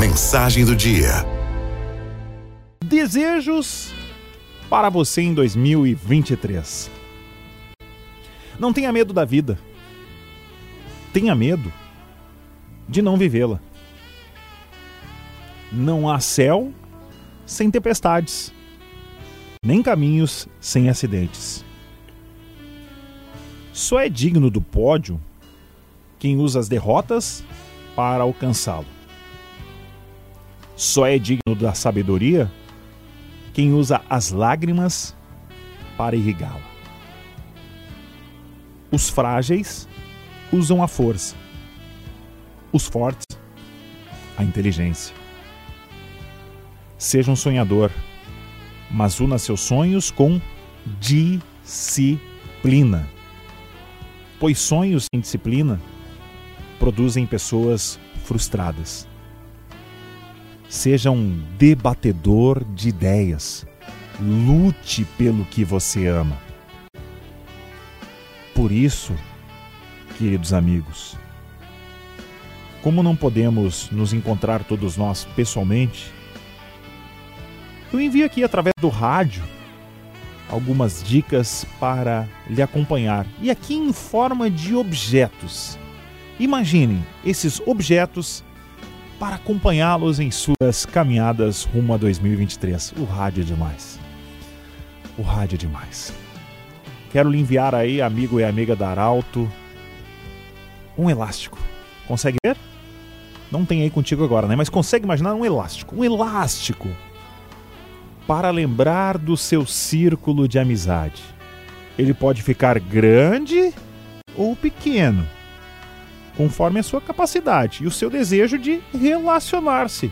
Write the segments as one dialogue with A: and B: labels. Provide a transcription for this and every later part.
A: Mensagem do dia.
B: Desejos para você em 2023. Não tenha medo da vida. Tenha medo de não vivê-la. Não há céu sem tempestades, nem caminhos sem acidentes. Só é digno do pódio quem usa as derrotas para alcançá-lo. Só é digno da sabedoria quem usa as lágrimas para irrigá-la. Os frágeis usam a força, os fortes, a inteligência. Seja um sonhador, mas una seus sonhos com disciplina. Pois sonhos sem disciplina produzem pessoas frustradas. Seja um debatedor de ideias. Lute pelo que você ama. Por isso, queridos amigos, como não podemos nos encontrar todos nós pessoalmente, eu envio aqui através do rádio algumas dicas para lhe acompanhar e aqui em forma de objetos. Imaginem esses objetos para acompanhá-los em suas caminhadas rumo a 2023. O rádio é demais. O rádio é demais. Quero lhe enviar aí, amigo e amiga da Arauto, um elástico. Consegue ver? Não tem aí contigo agora, né? Mas consegue imaginar um elástico. Um elástico para lembrar do seu círculo de amizade. Ele pode ficar grande ou pequeno conforme a sua capacidade e o seu desejo de relacionar-se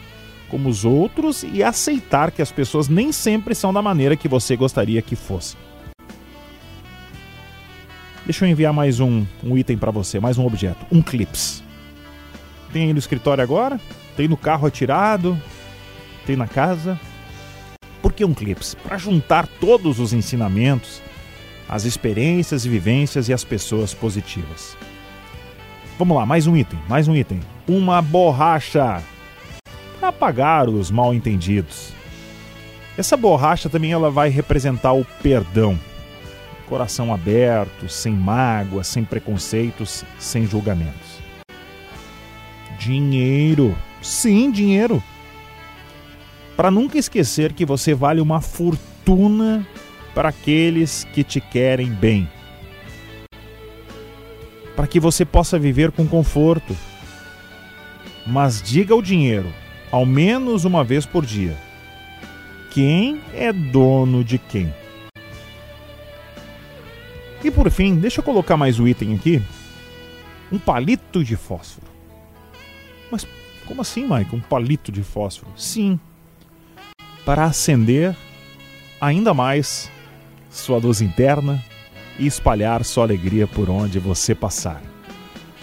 B: com os outros e aceitar que as pessoas nem sempre são da maneira que você gostaria que fossem. Deixa eu enviar mais um, um item para você, mais um objeto, um clips. Tem aí no escritório agora, tem no carro atirado, tem na casa. Por que um clips? Para juntar todos os ensinamentos, as experiências e vivências e as pessoas positivas. Vamos lá, mais um item, mais um item. Uma borracha para apagar os mal entendidos. Essa borracha também ela vai representar o perdão. Coração aberto, sem mágoa, sem preconceitos, sem julgamentos. Dinheiro. Sim, dinheiro. Para nunca esquecer que você vale uma fortuna para aqueles que te querem bem para que você possa viver com conforto. Mas diga ao dinheiro, ao menos uma vez por dia, quem é dono de quem. E por fim, deixa eu colocar mais um item aqui: um palito de fósforo. Mas como assim, Mike? Um palito de fósforo? Sim, para acender ainda mais sua luz interna, e espalhar sua alegria por onde você passar.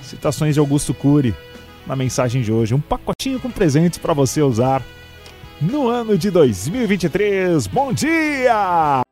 B: Citações de Augusto Cury na mensagem de hoje, um pacotinho com presentes para você usar no ano de 2023. Bom dia!